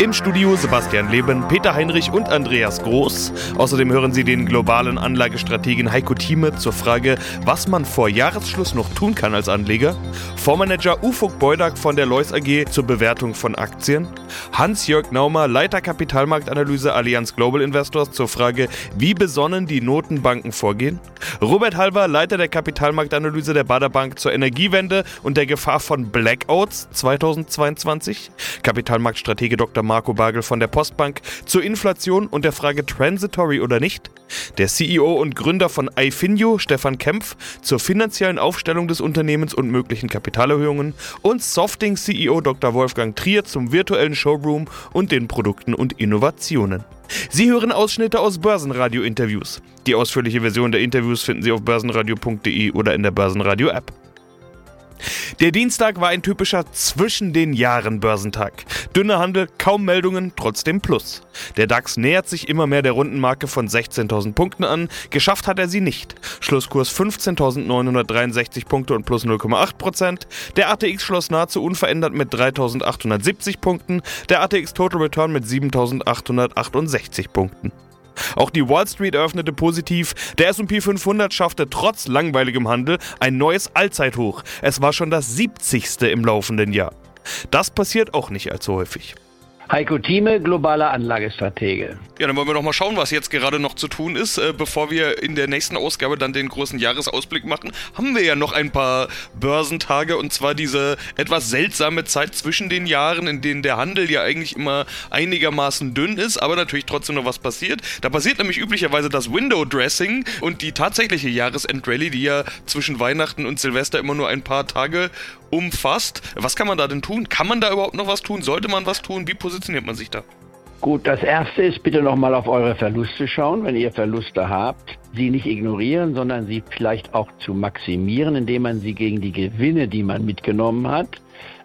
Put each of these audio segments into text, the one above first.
Im Studio Sebastian Leben, Peter Heinrich und Andreas Groß. Außerdem hören Sie den globalen Anlagestrategen Heiko Thieme zur Frage, was man vor Jahresschluss noch tun kann als Anleger. Vormanager Ufuk Beudak von der Lois AG zur Bewertung von Aktien. Hans-Jörg Naumer, Leiter Kapitalmarktanalyse Allianz Global Investors zur Frage, wie besonnen die Notenbanken vorgehen. Robert Halver, Leiter der Kapitalmarktanalyse der Bader Bank zur Energiewende und der Gefahr von Blackouts 2022. Kapitalmarktstratege Dr. Marco Bagel von der Postbank zur Inflation und der Frage transitory oder nicht, der CEO und Gründer von iFinio, Stefan Kempf, zur finanziellen Aufstellung des Unternehmens und möglichen Kapitalerhöhungen und Softing CEO Dr. Wolfgang Trier zum virtuellen Showroom und den Produkten und Innovationen. Sie hören Ausschnitte aus Börsenradio-Interviews. Die ausführliche Version der Interviews finden Sie auf börsenradio.de oder in der Börsenradio-App. Der Dienstag war ein typischer zwischen den Jahren Börsentag. Dünner Handel, kaum Meldungen, trotzdem Plus. Der DAX nähert sich immer mehr der Rundenmarke von 16.000 Punkten an. Geschafft hat er sie nicht. Schlusskurs 15.963 Punkte und plus 0,8%. Der ATX schloss nahezu unverändert mit 3.870 Punkten. Der ATX Total Return mit 7.868 Punkten. Auch die Wall Street eröffnete positiv. Der SP 500 schaffte trotz langweiligem Handel ein neues Allzeithoch. Es war schon das 70. im laufenden Jahr. Das passiert auch nicht allzu häufig. Heiko Thieme, globaler Anlagestratege. Ja, dann wollen wir noch mal schauen, was jetzt gerade noch zu tun ist. Äh, bevor wir in der nächsten Ausgabe dann den großen Jahresausblick machen, haben wir ja noch ein paar Börsentage und zwar diese etwas seltsame Zeit zwischen den Jahren, in denen der Handel ja eigentlich immer einigermaßen dünn ist, aber natürlich trotzdem noch was passiert. Da passiert nämlich üblicherweise das Window Dressing und die tatsächliche Jahresendrallye, die ja zwischen Weihnachten und Silvester immer nur ein paar Tage umfasst. Was kann man da denn tun? Kann man da überhaupt noch was tun? Sollte man was tun? Wie positioniert man sich da? Gut, das erste ist bitte nochmal auf eure Verluste schauen, wenn ihr Verluste habt. Sie nicht ignorieren, sondern sie vielleicht auch zu maximieren, indem man sie gegen die Gewinne, die man mitgenommen hat,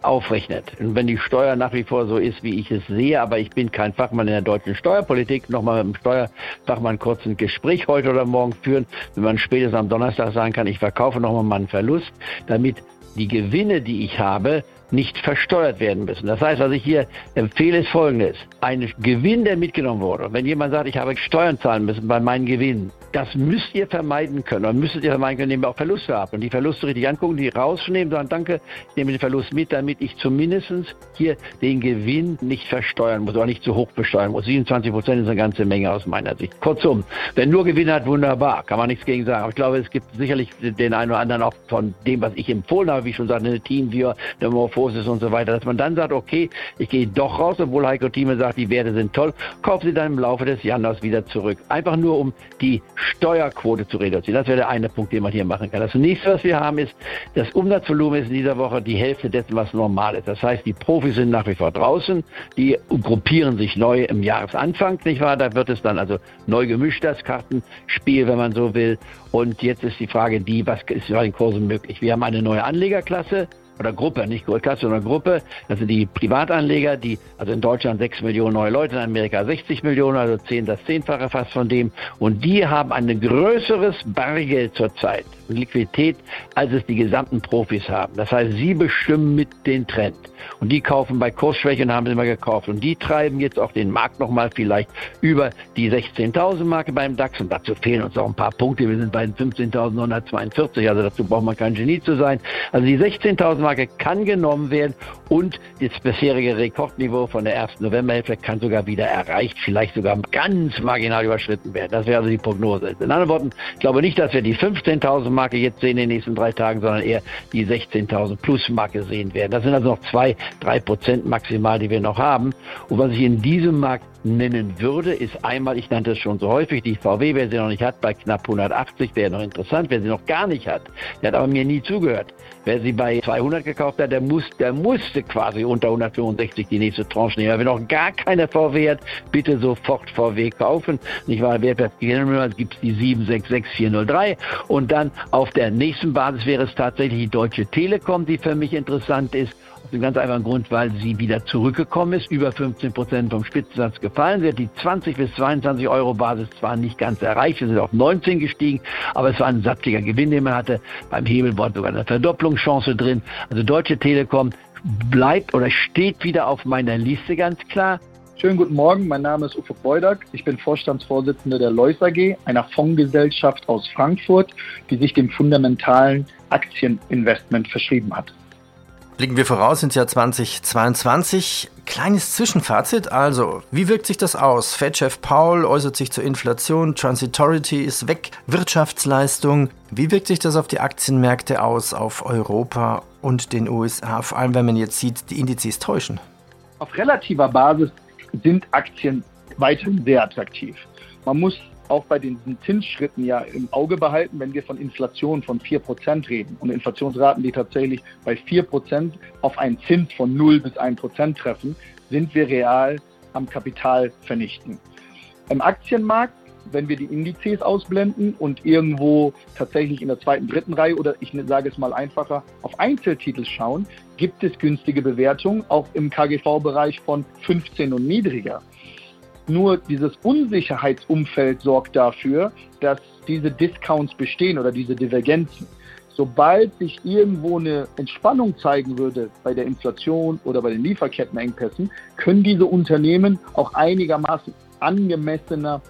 aufrechnet. Und wenn die Steuer nach wie vor so ist, wie ich es sehe, aber ich bin kein Fachmann in der deutschen Steuerpolitik, nochmal mit dem Steuerfachmann kurz ein Gespräch heute oder morgen führen, wenn man spätestens am Donnerstag sagen kann, ich verkaufe nochmal meinen Verlust, damit die Gewinne, die ich habe, nicht versteuert werden müssen. Das heißt, was ich hier empfehle, ist Folgendes. Ein Gewinn, der mitgenommen wurde. Wenn jemand sagt, ich habe Steuern zahlen müssen bei meinen Gewinnen, das müsst ihr vermeiden können. Und müsstet ihr vermeiden können, indem ihr auch Verluste habt. Und die Verluste richtig angucken, die rausnehmen, sagen, danke, ich nehme den Verlust mit, damit ich zumindest hier den Gewinn nicht versteuern muss oder nicht zu hoch besteuern muss. 27 Prozent ist eine ganze Menge aus meiner Sicht. Kurzum, wer nur Gewinn hat, wunderbar, kann man nichts gegen sagen. Aber ich glaube, es gibt sicherlich den einen oder anderen auch von dem, was ich empfohlen habe, wie ich schon sagte, eine Teamviewer, eine Morphosis und so weiter, dass man dann sagt, okay, ich gehe doch raus, obwohl Heiko Thieme sagt, die Werte sind toll, kaufe sie dann im Laufe des Jahres wieder zurück. Einfach nur, um die Steuerquote zu reduzieren. Das wäre der eine Punkt, den man hier machen kann. Das nächste, was wir haben, ist, das Umsatzvolumen ist in dieser Woche die Hälfte dessen, was normal ist. Das heißt, die Profis sind nach wie vor draußen, die gruppieren sich neu im Jahresanfang, nicht wahr? Da wird es dann also neu gemischt, das Kartenspiel, wenn man so will. Und jetzt ist die Frage die, was ist bei den Kursen möglich? Wir haben eine neue Anlegerklasse, oder Gruppe, nicht Goldklasse, sondern Gruppe. Das sind die Privatanleger, die, also in Deutschland 6 Millionen neue Leute, in Amerika 60 Millionen, also 10, das Zehnfache fast von dem. Und die haben ein größeres Bargeld zurzeit, Liquidität, als es die gesamten Profis haben. Das heißt, sie bestimmen mit den Trend. Und die kaufen bei Kursschwäche und haben sie immer gekauft. Und die treiben jetzt auch den Markt nochmal vielleicht über die 16.000 Marke beim DAX. Und dazu fehlen uns auch ein paar Punkte. Wir sind bei den 15.942. Also dazu braucht man kein Genie zu sein. Also die 16.000 Marke kann genommen werden und das bisherige Rekordniveau von der ersten Novemberhälfte kann sogar wieder erreicht, vielleicht sogar ganz marginal überschritten werden. Das wäre also die Prognose. In anderen Worten, ich glaube nicht, dass wir die 15.000 Marke jetzt sehen in den nächsten drei Tagen, sondern eher die 16.000 plus Marke sehen werden. Das sind also noch zwei, drei Prozent maximal, die wir noch haben. Und was ich in diesem Markt nennen würde, ist einmal, ich nannte es schon so häufig, die VW, wer sie noch nicht hat, bei knapp 180, wäre noch interessant. Wer sie noch gar nicht hat, der hat aber mir nie zugehört. Wer sie bei 200 gekauft hat, der, muss, der musste quasi unter 165 die nächste Tranche nehmen. Wer noch gar keine VW hat, bitte sofort VW kaufen. Nicht wahr? Wertpapiergewinnung gibt es die 766403 und dann auf der nächsten Basis wäre es tatsächlich die Deutsche Telekom, die für mich interessant ist Dem ganz einfachen Grund, weil sie wieder zurückgekommen ist, über 15 Prozent vom Spitzensatz gefallen. Sie hat die 20 bis 22 Euro Basis zwar nicht ganz erreicht, wir sind auf 19 gestiegen, aber es war ein satziger Gewinn, den man hatte. Beim Hebelbord sogar eine Verdopplungschance drin. Also Deutsche Telekom bleibt oder steht wieder auf meiner Liste ganz klar. Schönen guten Morgen, mein Name ist Uwe Freudag. Ich bin Vorstandsvorsitzender der Lois AG, einer Fondsgesellschaft aus Frankfurt, die sich dem fundamentalen Aktieninvestment verschrieben hat. Blicken wir voraus ins Jahr 2022. Kleines Zwischenfazit also, wie wirkt sich das aus? Fed-Chef Paul äußert sich zur Inflation, Transitority ist weg, Wirtschaftsleistung. Wie wirkt sich das auf die Aktienmärkte aus, auf Europa und den USA, vor allem wenn man jetzt sieht, die Indizes täuschen? Auf relativer Basis sind Aktien weiterhin sehr attraktiv. Man muss auch bei diesen Zinsschritten ja im Auge behalten, wenn wir von Inflation von 4% reden und Inflationsraten, die tatsächlich bei 4% auf einen Zins von 0 bis 1% treffen, sind wir real am Kapital vernichten. Im Aktienmarkt, wenn wir die Indizes ausblenden und irgendwo tatsächlich in der zweiten, dritten Reihe oder ich sage es mal einfacher, auf Einzeltitel schauen, gibt es günstige Bewertungen, auch im KGV-Bereich von 15 und niedriger. Nur dieses Unsicherheitsumfeld sorgt dafür, dass diese Discounts bestehen oder diese Divergenzen. Sobald sich irgendwo eine Entspannung zeigen würde bei der Inflation oder bei den Lieferkettenengpässen, können diese Unternehmen auch einigermaßen angemessener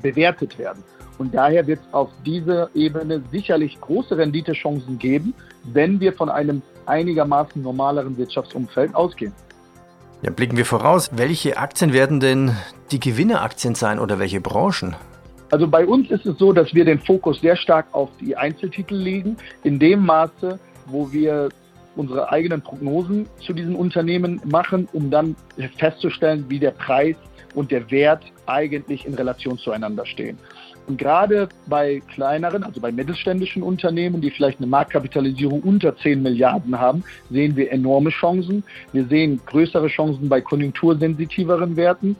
bewertet werden. Und daher wird es auf dieser Ebene sicherlich große Renditechancen geben, wenn wir von einem einigermaßen normaleren Wirtschaftsumfeld ausgehen. Ja, blicken wir voraus. Welche Aktien werden denn die Gewinneraktien sein oder welche Branchen? Also bei uns ist es so, dass wir den Fokus sehr stark auf die Einzeltitel legen, in dem Maße, wo wir unsere eigenen Prognosen zu diesen Unternehmen machen, um dann festzustellen, wie der Preis und der Wert eigentlich in Relation zueinander stehen. Und gerade bei kleineren, also bei mittelständischen Unternehmen, die vielleicht eine Marktkapitalisierung unter 10 Milliarden haben, sehen wir enorme Chancen. Wir sehen größere Chancen bei konjunktursensitiveren Werten.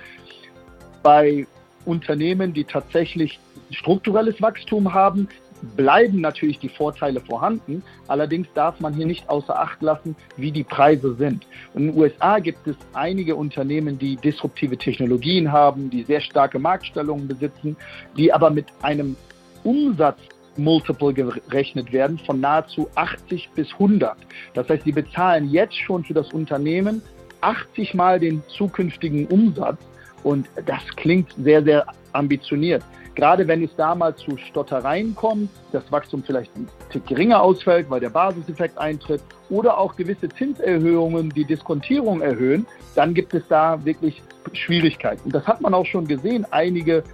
Bei Unternehmen, die tatsächlich strukturelles Wachstum haben, bleiben natürlich die Vorteile vorhanden. Allerdings darf man hier nicht außer Acht lassen, wie die Preise sind. In den USA gibt es einige Unternehmen, die disruptive Technologien haben, die sehr starke Marktstellungen besitzen, die aber mit einem Umsatz Multiple gerechnet werden von nahezu 80 bis 100. Das heißt, sie bezahlen jetzt schon für das Unternehmen 80 mal den zukünftigen Umsatz und das klingt sehr, sehr ambitioniert. Gerade wenn es da mal zu Stottereien kommt, das Wachstum vielleicht ein Tick geringer ausfällt, weil der Basiseffekt eintritt oder auch gewisse Zinserhöhungen die Diskontierung erhöhen, dann gibt es da wirklich Schwierigkeiten. Und das hat man auch schon gesehen. Einige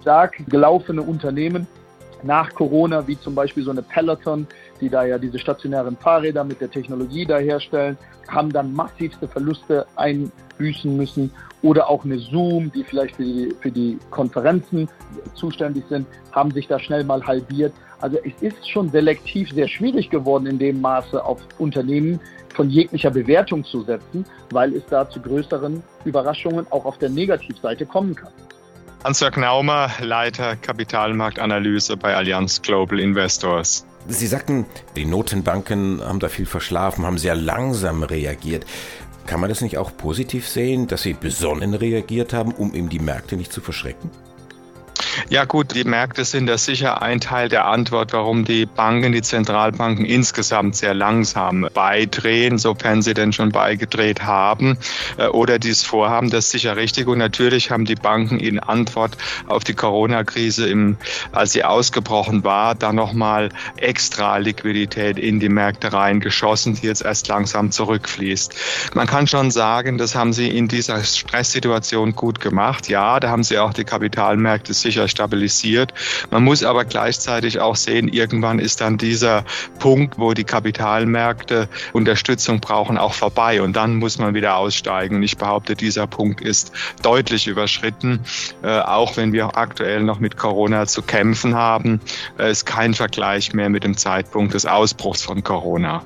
stark gelaufene Unternehmen nach Corona, wie zum Beispiel so eine Peloton, die da ja diese stationären Fahrräder mit der Technologie da herstellen, haben dann massivste Verluste einbüßen müssen. Oder auch eine Zoom, die vielleicht für die, für die Konferenzen zuständig sind, haben sich da schnell mal halbiert. Also es ist schon selektiv sehr schwierig geworden, in dem Maße auf Unternehmen von jeglicher Bewertung zu setzen, weil es da zu größeren Überraschungen auch auf der Negativseite kommen kann. Hans-Jörg Naumer, Leiter Kapitalmarktanalyse bei Allianz Global Investors. Sie sagten, die Notenbanken haben da viel verschlafen, haben sehr langsam reagiert. Kann man das nicht auch positiv sehen, dass sie besonnen reagiert haben, um eben die Märkte nicht zu verschrecken? Ja gut, die Märkte sind da sicher ein Teil der Antwort, warum die Banken, die Zentralbanken insgesamt sehr langsam beidrehen, sofern sie denn schon beigedreht haben äh, oder dies vorhaben. Das ist sicher richtig. Und natürlich haben die Banken in Antwort auf die Corona-Krise, als sie ausgebrochen war, da nochmal extra Liquidität in die Märkte reingeschossen, die jetzt erst langsam zurückfließt. Man kann schon sagen, das haben sie in dieser Stresssituation gut gemacht. Ja, da haben sie auch die Kapitalmärkte sicher sicher stabilisiert. Man muss aber gleichzeitig auch sehen, irgendwann ist dann dieser Punkt, wo die Kapitalmärkte Unterstützung brauchen, auch vorbei. Und dann muss man wieder aussteigen. ich behaupte, dieser Punkt ist deutlich überschritten. Äh, auch wenn wir aktuell noch mit Corona zu kämpfen haben, äh, ist kein Vergleich mehr mit dem Zeitpunkt des Ausbruchs von Corona.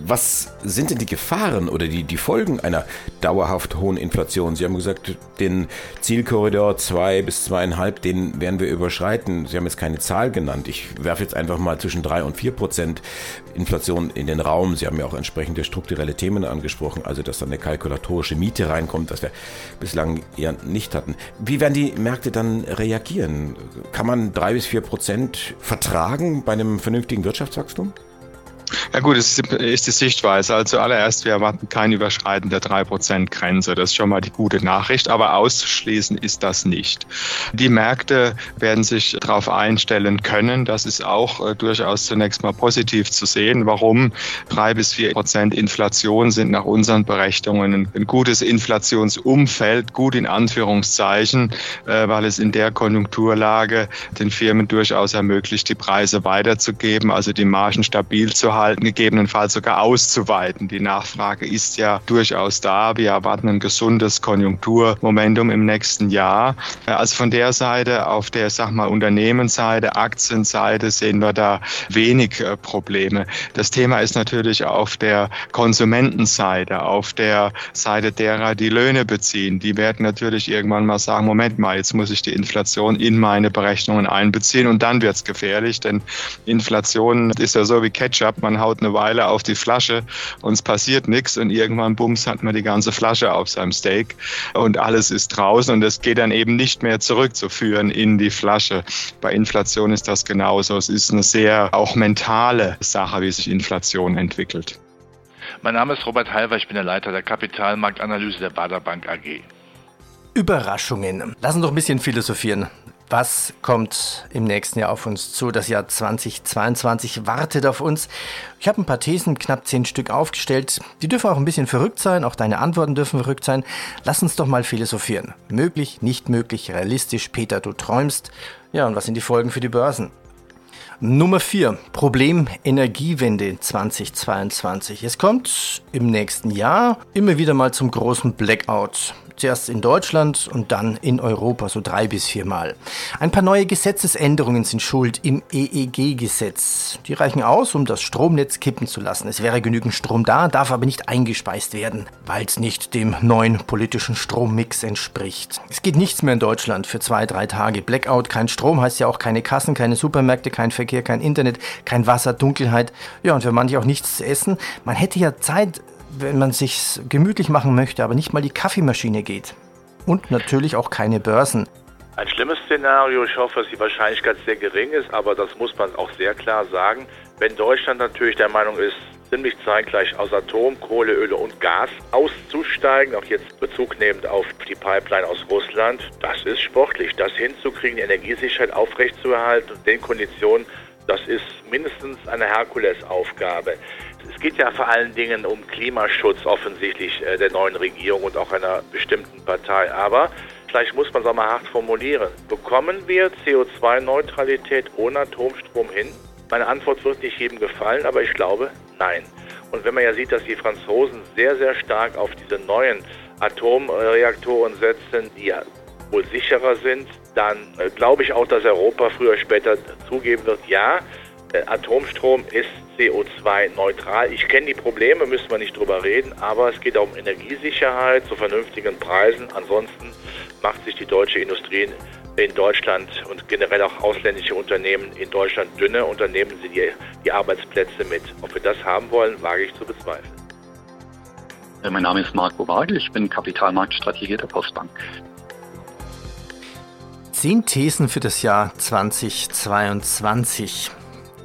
Was sind denn die Gefahren oder die, die Folgen einer dauerhaft hohen Inflation? Sie haben gesagt, den Zielkorridor 2 bis 2,5, den werden wir überschreiten. Sie haben jetzt keine Zahl genannt. Ich werfe jetzt einfach mal zwischen 3 und 4 Prozent Inflation in den Raum. Sie haben ja auch entsprechende strukturelle Themen angesprochen, also dass dann eine kalkulatorische Miete reinkommt, das wir bislang eher nicht hatten. Wie werden die Märkte dann reagieren? Kann man 3 bis 4 Prozent vertragen bei einem vernünftigen Wirtschaftswachstum? Ja gut, es ist die Sichtweise. Also zuallererst, wir erwarten kein Überschreiten der 3%-Grenze. Das ist schon mal die gute Nachricht, aber auszuschließen ist das nicht. Die Märkte werden sich darauf einstellen können. Das ist auch äh, durchaus zunächst mal positiv zu sehen. Warum? Drei bis vier Prozent Inflation sind nach unseren Berechnungen ein, gutes Inflationsumfeld, gut in Anführungszeichen, äh, weil es in der Konjunkturlage den Firmen durchaus ermöglicht, die Preise weiterzugeben, also die Margen stabil zu halten halten, gegebenenfalls sogar auszuweiten. Die Nachfrage ist ja durchaus da. Wir erwarten ein gesundes Konjunkturmomentum im nächsten Jahr. Also von der Seite, auf der, sag mal, Unternehmensseite, Aktienseite sehen wir da wenig äh, Probleme. Das Thema ist natürlich auf der Konsumentenseite, auf der Seite derer, die Löhne beziehen. Die werden natürlich irgendwann mal sagen, Moment mal, jetzt muss ich die Inflation in meine Berechnungen einbeziehen und dann wird es gefährlich, denn Inflation ist ja so wie Ketchup man haut eine Weile auf die Flasche und es passiert nichts und irgendwann bums hat man die ganze Flasche auf seinem Steak und alles ist draußen und es geht dann eben nicht mehr zurückzuführen in die Flasche. Bei Inflation ist das genauso. Es ist eine sehr auch mentale Sache, wie sich Inflation entwickelt. Mein Name ist Robert Halver, ich bin der Leiter der Kapitalmarktanalyse der Bader Bank AG. Überraschungen. Lass uns doch ein bisschen philosophieren. Was kommt im nächsten Jahr auf uns zu? Das Jahr 2022 wartet auf uns. Ich habe ein paar Thesen, knapp zehn Stück aufgestellt. Die dürfen auch ein bisschen verrückt sein, auch deine Antworten dürfen verrückt sein. Lass uns doch mal philosophieren. Möglich, nicht möglich, realistisch. Peter, du träumst. Ja, und was sind die Folgen für die Börsen? Nummer 4. Problem Energiewende 2022. Es kommt im nächsten Jahr immer wieder mal zum großen Blackout. Zuerst in Deutschland und dann in Europa, so drei bis viermal. Ein paar neue Gesetzesänderungen sind schuld im EEG-Gesetz. Die reichen aus, um das Stromnetz kippen zu lassen. Es wäre genügend Strom da, darf aber nicht eingespeist werden, weil es nicht dem neuen politischen Strommix entspricht. Es geht nichts mehr in Deutschland für zwei, drei Tage. Blackout, kein Strom heißt ja auch keine Kassen, keine Supermärkte, kein Verkehr, kein Internet, kein Wasser, Dunkelheit. Ja, und für manche auch nichts zu essen. Man hätte ja Zeit, wenn man sich gemütlich machen möchte, aber nicht mal die Kaffeemaschine geht. Und natürlich auch keine Börsen. Ein schlimmes Szenario, ich hoffe, dass die Wahrscheinlichkeit sehr gering ist, aber das muss man auch sehr klar sagen. Wenn Deutschland natürlich der Meinung ist, ziemlich zeitgleich aus Atom, Kohle, Öl und Gas auszusteigen, auch jetzt Bezug nehmend auf die Pipeline aus Russland, das ist sportlich. Das hinzukriegen, die Energiesicherheit aufrechtzuerhalten und den Konditionen, das ist mindestens eine Herkulesaufgabe. Es geht ja vor allen Dingen um Klimaschutz offensichtlich äh, der neuen Regierung und auch einer bestimmten Partei. Aber vielleicht muss man es auch mal hart formulieren. Bekommen wir CO2-Neutralität ohne Atomstrom hin? Meine Antwort wird nicht jedem gefallen, aber ich glaube, nein. Und wenn man ja sieht, dass die Franzosen sehr, sehr stark auf diese neuen Atomreaktoren setzen, die ja wohl sicherer sind, dann äh, glaube ich auch, dass Europa früher oder später zugeben wird, ja, äh, Atomstrom ist CO2-neutral. Ich kenne die Probleme, müssen wir nicht drüber reden, aber es geht auch um Energiesicherheit zu vernünftigen Preisen. Ansonsten macht sich die deutsche Industrie in Deutschland und generell auch ausländische Unternehmen in Deutschland dünne und dann nehmen sie die, die Arbeitsplätze mit. Ob wir das haben wollen, wage ich zu bezweifeln. Mein Name ist Marco Wagel, ich bin Kapitalmarktstrategie der Postbank. Zehn Thesen für das Jahr 2022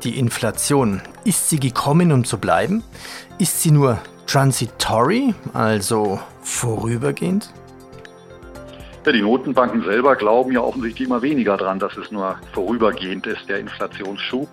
die Inflation? Ist sie gekommen, um zu bleiben? Ist sie nur transitory, also vorübergehend? Ja, die Notenbanken selber glauben ja offensichtlich immer weniger daran, dass es nur vorübergehend ist, der Inflationsschub.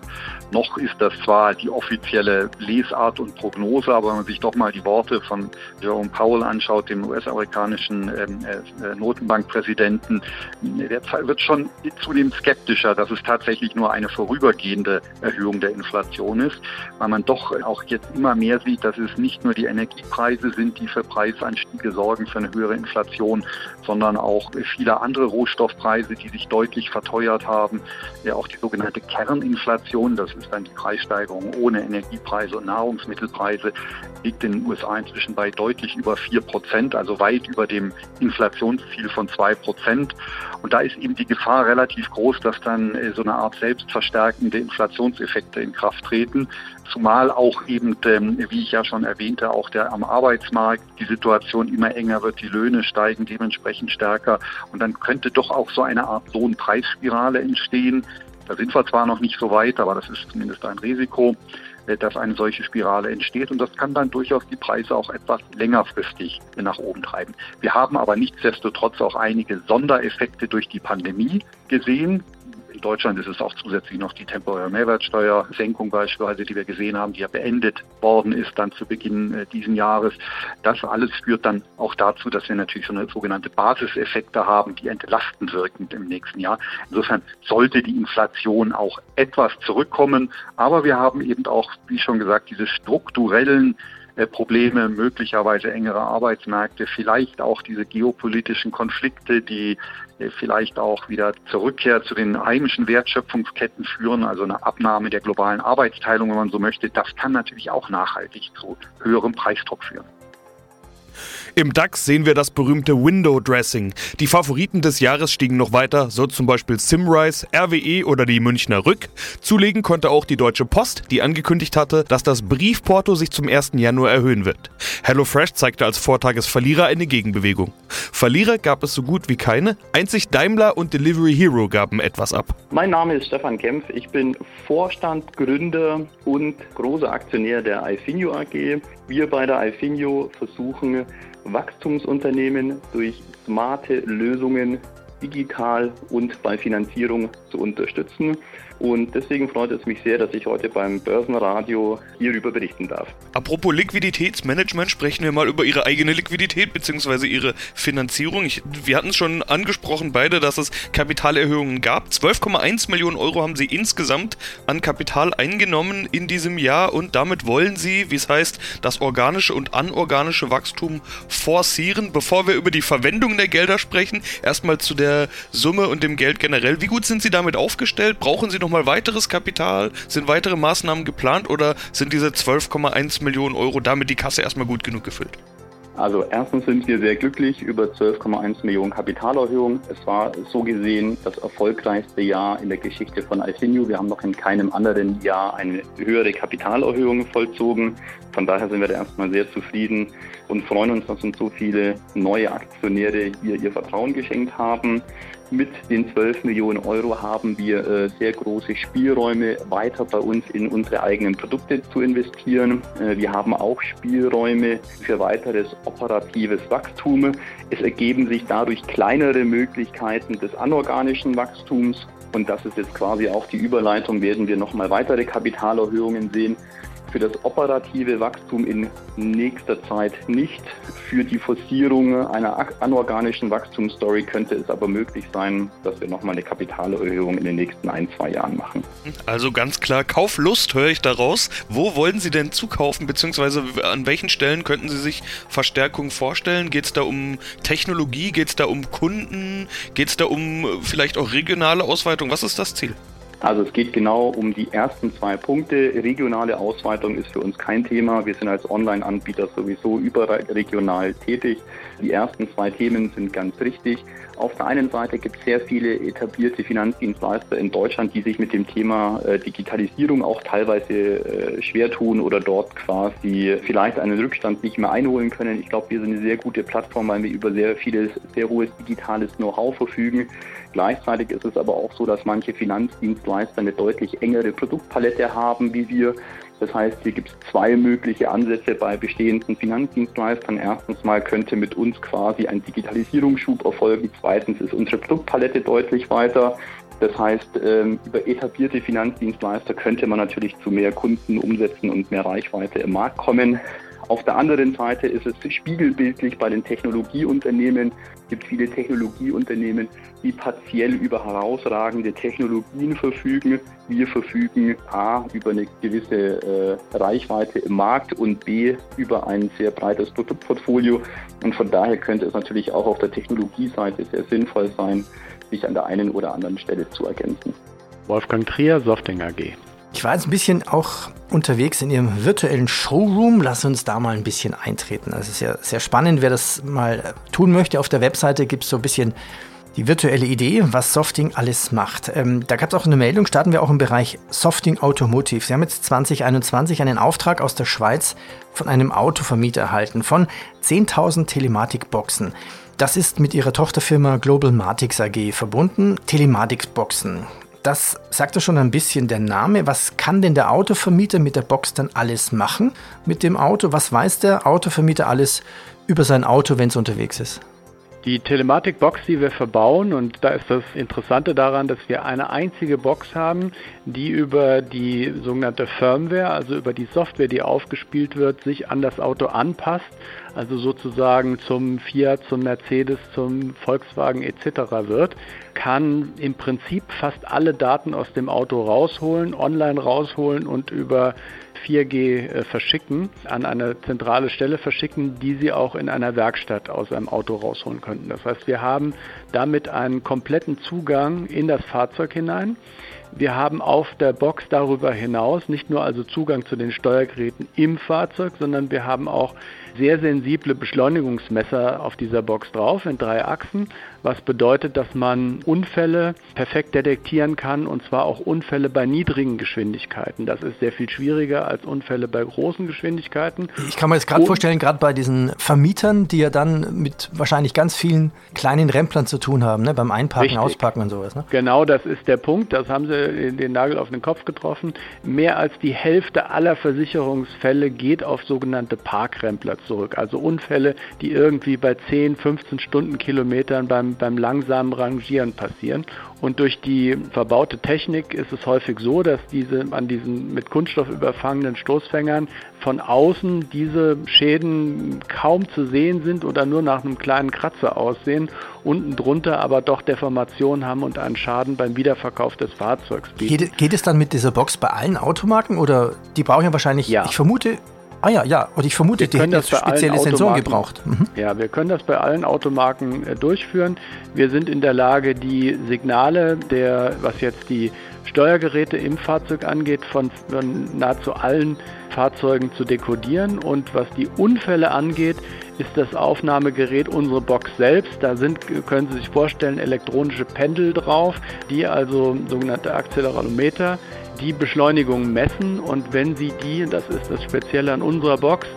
Noch ist das zwar die offizielle Lesart und Prognose, aber wenn man sich doch mal die Worte von Jerome Powell anschaut, dem US-amerikanischen ähm, äh, Notenbankpräsidenten, der wird schon zunehmend skeptischer, dass es tatsächlich nur eine vorübergehende Erhöhung der Inflation ist, weil man doch auch jetzt immer mehr sieht, dass es nicht nur die Energiepreise sind, die für Preisanstiege sorgen, für eine höhere Inflation, sondern auch auch viele andere Rohstoffpreise, die sich deutlich verteuert haben. Ja, auch die sogenannte Kerninflation, das ist dann die Preissteigerung ohne Energiepreise und Nahrungsmittelpreise, liegt in den USA inzwischen bei deutlich über 4 Prozent, also weit über dem Inflationsziel von 2 Prozent. Und da ist eben die Gefahr relativ groß, dass dann äh, so eine Art selbstverstärkende Inflationseffekte in Kraft treten. Zumal auch eben, ähm, wie ich ja schon erwähnte, auch der am Arbeitsmarkt die Situation immer enger wird, die Löhne steigen dementsprechend stärker und dann könnte doch auch so eine Art Lohnpreisspirale entstehen. Da sind wir zwar noch nicht so weit, aber das ist zumindest ein Risiko, äh, dass eine solche Spirale entsteht und das kann dann durchaus die Preise auch etwas längerfristig nach oben treiben. Wir haben aber nichtsdestotrotz auch einige Sondereffekte durch die Pandemie gesehen. In Deutschland ist es auch zusätzlich noch die temporäre Mehrwertsteuersenkung beispielsweise, die wir gesehen haben, die ja beendet worden ist dann zu Beginn äh, diesen Jahres. Das alles führt dann auch dazu, dass wir natürlich so eine sogenannte Basiseffekte haben, die entlastend wirken im nächsten Jahr. Insofern sollte die Inflation auch etwas zurückkommen. Aber wir haben eben auch, wie schon gesagt, diese strukturellen Probleme, möglicherweise engere Arbeitsmärkte, vielleicht auch diese geopolitischen Konflikte, die äh, vielleicht auch wieder zur Rückkehr zu den heimischen Wertschöpfungsketten führen, also eine Abnahme der globalen Arbeitsteilung, wenn man so möchte, das kann natürlich auch nachhaltig zu höherem Preisdruck führen. Im DAX sehen wir das berühmte Window Dressing. Die Favoriten des Jahres stiegen noch weiter, so zum Beispiel Simrise, RWE oder die Münchner Rück. Zulegen konnte auch die Deutsche Post, die angekündigt hatte, dass das Briefporto sich zum 1. Januar erhöhen wird. HelloFresh zeigte als Vortagesverlierer eine Gegenbewegung. Verlierer gab es so gut wie keine, einzig Daimler und Delivery Hero gaben etwas ab. Mein Name ist Stefan Kempf, ich bin Vorstand, Gründer und großer Aktionär der iFinio AG. Wir bei der iFinio versuchen, Wachstumsunternehmen durch smarte Lösungen digital und bei Finanzierung zu unterstützen. Und deswegen freut es mich sehr, dass ich heute beim Börsenradio hierüber berichten darf. Apropos Liquiditätsmanagement, sprechen wir mal über Ihre eigene Liquidität bzw. Ihre Finanzierung. Ich, wir hatten es schon angesprochen beide, dass es Kapitalerhöhungen gab. 12,1 Millionen Euro haben Sie insgesamt an Kapital eingenommen in diesem Jahr und damit wollen Sie, wie es heißt, das organische und anorganische Wachstum forcieren. Bevor wir über die Verwendung der Gelder sprechen, erstmal zu der Summe und dem Geld generell. Wie gut sind Sie damit aufgestellt? Brauchen Sie noch nochmal weiteres Kapital? Sind weitere Maßnahmen geplant oder sind diese 12,1 Millionen Euro damit die Kasse erstmal gut genug gefüllt? Also erstens sind wir sehr glücklich über 12,1 Millionen Kapitalerhöhung. Es war so gesehen das erfolgreichste Jahr in der Geschichte von Alfinio. Wir haben noch in keinem anderen Jahr eine höhere Kapitalerhöhung vollzogen. Von daher sind wir da erstmal sehr zufrieden und freuen uns, dass uns so viele neue Aktionäre hier ihr Vertrauen geschenkt haben. Mit den 12 Millionen Euro haben wir äh, sehr große Spielräume, weiter bei uns in unsere eigenen Produkte zu investieren. Äh, wir haben auch Spielräume für weiteres operatives Wachstum. Es ergeben sich dadurch kleinere Möglichkeiten des anorganischen Wachstums. Und das ist jetzt quasi auch die Überleitung, werden wir nochmal weitere Kapitalerhöhungen sehen für das operative Wachstum in nächster Zeit nicht. Für die Forcierung einer anorganischen Wachstumsstory könnte es aber möglich sein, dass wir nochmal eine Kapitalerhöhung in den nächsten ein, zwei Jahren machen. Also ganz klar, Kauflust höre ich daraus. Wo wollen Sie denn zukaufen, beziehungsweise an welchen Stellen könnten Sie sich Verstärkung vorstellen? Geht es da um Technologie? Geht es da um Kunden? Geht es da um vielleicht auch regionale Ausweitung? Was ist das Ziel? Also es geht genau um die ersten zwei Punkte. Regionale Ausweitung ist für uns kein Thema. Wir sind als Online-Anbieter sowieso überregional tätig. Die ersten zwei Themen sind ganz richtig. Auf der einen Seite gibt es sehr viele etablierte Finanzdienstleister in Deutschland, die sich mit dem Thema äh, Digitalisierung auch teilweise äh, schwer tun oder dort quasi vielleicht einen Rückstand nicht mehr einholen können. Ich glaube, wir sind eine sehr gute Plattform, weil wir über sehr vieles, sehr hohes digitales Know-how verfügen. Gleichzeitig ist es aber auch so, dass manche Finanzdienstleister eine deutlich engere Produktpalette haben wie wir. Das heißt, hier gibt es zwei mögliche Ansätze bei bestehenden Finanzdienstleistern. Erstens mal könnte mit uns quasi ein Digitalisierungsschub erfolgen. Zweitens ist unsere Produktpalette deutlich weiter. Das heißt, ähm, über etablierte Finanzdienstleister könnte man natürlich zu mehr Kunden umsetzen und mehr Reichweite im Markt kommen. Auf der anderen Seite ist es spiegelbildlich bei den Technologieunternehmen. Es gibt viele Technologieunternehmen, die partiell über herausragende Technologien verfügen. Wir verfügen A über eine gewisse äh, Reichweite im Markt und B über ein sehr breites Produktportfolio. Und von daher könnte es natürlich auch auf der Technologieseite sehr sinnvoll sein, sich an der einen oder anderen Stelle zu ergänzen. Wolfgang Trier, Softing AG. Ich war jetzt ein bisschen auch unterwegs in Ihrem virtuellen Showroom. Lass uns da mal ein bisschen eintreten. Das ist ja sehr spannend, wer das mal tun möchte. Auf der Webseite gibt es so ein bisschen die virtuelle Idee, was Softing alles macht. Ähm, da gab es auch eine Meldung, starten wir auch im Bereich Softing Automotive. Sie haben jetzt 2021 einen Auftrag aus der Schweiz von einem Autovermieter erhalten, von 10.000 Telematikboxen. Das ist mit ihrer Tochterfirma Global Matix AG verbunden. Telematikboxen. Das sagt ja schon ein bisschen der Name. Was kann denn der Autovermieter mit der Box dann alles machen mit dem Auto? Was weiß der Autovermieter alles über sein Auto, wenn es unterwegs ist? Die Telematik-Box, die wir verbauen, und da ist das Interessante daran, dass wir eine einzige Box haben, die über die sogenannte Firmware, also über die Software, die aufgespielt wird, sich an das Auto anpasst, also sozusagen zum Fiat, zum Mercedes, zum Volkswagen etc. wird, kann im Prinzip fast alle Daten aus dem Auto rausholen, online rausholen und über 4G äh, verschicken, an eine zentrale Stelle verschicken, die Sie auch in einer Werkstatt aus einem Auto rausholen könnten. Das heißt, wir haben damit einen kompletten Zugang in das Fahrzeug hinein. Wir haben auf der Box darüber hinaus nicht nur also Zugang zu den Steuergeräten im Fahrzeug, sondern wir haben auch sehr sensible Beschleunigungsmesser auf dieser Box drauf in drei Achsen, was bedeutet, dass man Unfälle perfekt detektieren kann und zwar auch Unfälle bei niedrigen Geschwindigkeiten. Das ist sehr viel schwieriger als Unfälle bei großen Geschwindigkeiten. Ich kann mir jetzt gerade vorstellen, gerade bei diesen Vermietern, die ja dann mit wahrscheinlich ganz vielen kleinen Remplern zu tun haben, ne? beim Einparken, Richtig. Ausparken und sowas. Ne? Genau, das ist der Punkt. Das haben Sie den Nagel auf den Kopf getroffen. Mehr als die Hälfte aller Versicherungsfälle geht auf sogenannte Parkrempler zurück. Also Unfälle, die irgendwie bei 10, 15 Stundenkilometern beim, beim langsamen Rangieren passieren. Und durch die verbaute Technik ist es häufig so, dass diese an diesen mit Kunststoff überfangenen Stoßfängern von außen diese Schäden kaum zu sehen sind oder nur nach einem kleinen Kratzer aussehen, unten drunter aber doch Deformationen haben und einen Schaden beim Wiederverkauf des Fahrzeugs bieten. Geht, geht es dann mit dieser Box bei allen Automarken oder die brauchen ja wahrscheinlich, ja. ich vermute, Ah ja, ja. Und ich vermute, die hätten jetzt spezielle Sensoren gebraucht. Mhm. Ja, wir können das bei allen Automarken äh, durchführen. Wir sind in der Lage, die Signale der, was jetzt die Steuergeräte im Fahrzeug angeht, von, von nahezu allen Fahrzeugen zu dekodieren. Und was die Unfälle angeht, ist das Aufnahmegerät unsere Box selbst. Da sind, können Sie sich vorstellen, elektronische Pendel drauf, die also sogenannte Accelerometer die Beschleunigung messen und wenn Sie die, das ist das Spezielle an unserer Box,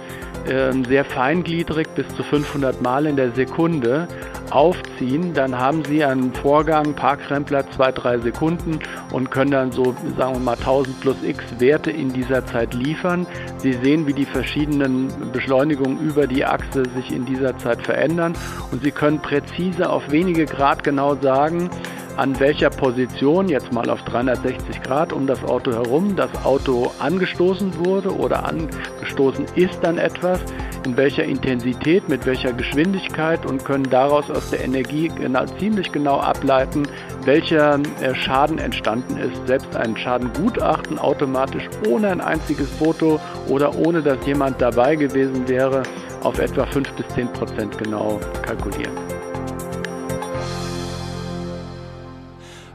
ähm, sehr feingliedrig bis zu 500 Mal in der Sekunde aufziehen, dann haben Sie einen Vorgang, Parkrempler 2-3 Sekunden und können dann so, sagen wir mal, 1000 plus x Werte in dieser Zeit liefern. Sie sehen, wie die verschiedenen Beschleunigungen über die Achse sich in dieser Zeit verändern und Sie können präzise auf wenige Grad genau sagen, an welcher Position, jetzt mal auf 360 Grad um das Auto herum, das Auto angestoßen wurde oder angestoßen ist dann etwas, in welcher Intensität, mit welcher Geschwindigkeit und können daraus aus der Energie genau, ziemlich genau ableiten, welcher äh, Schaden entstanden ist. Selbst ein Schadengutachten automatisch ohne ein einziges Foto oder ohne dass jemand dabei gewesen wäre, auf etwa 5 bis 10 Prozent genau kalkulieren.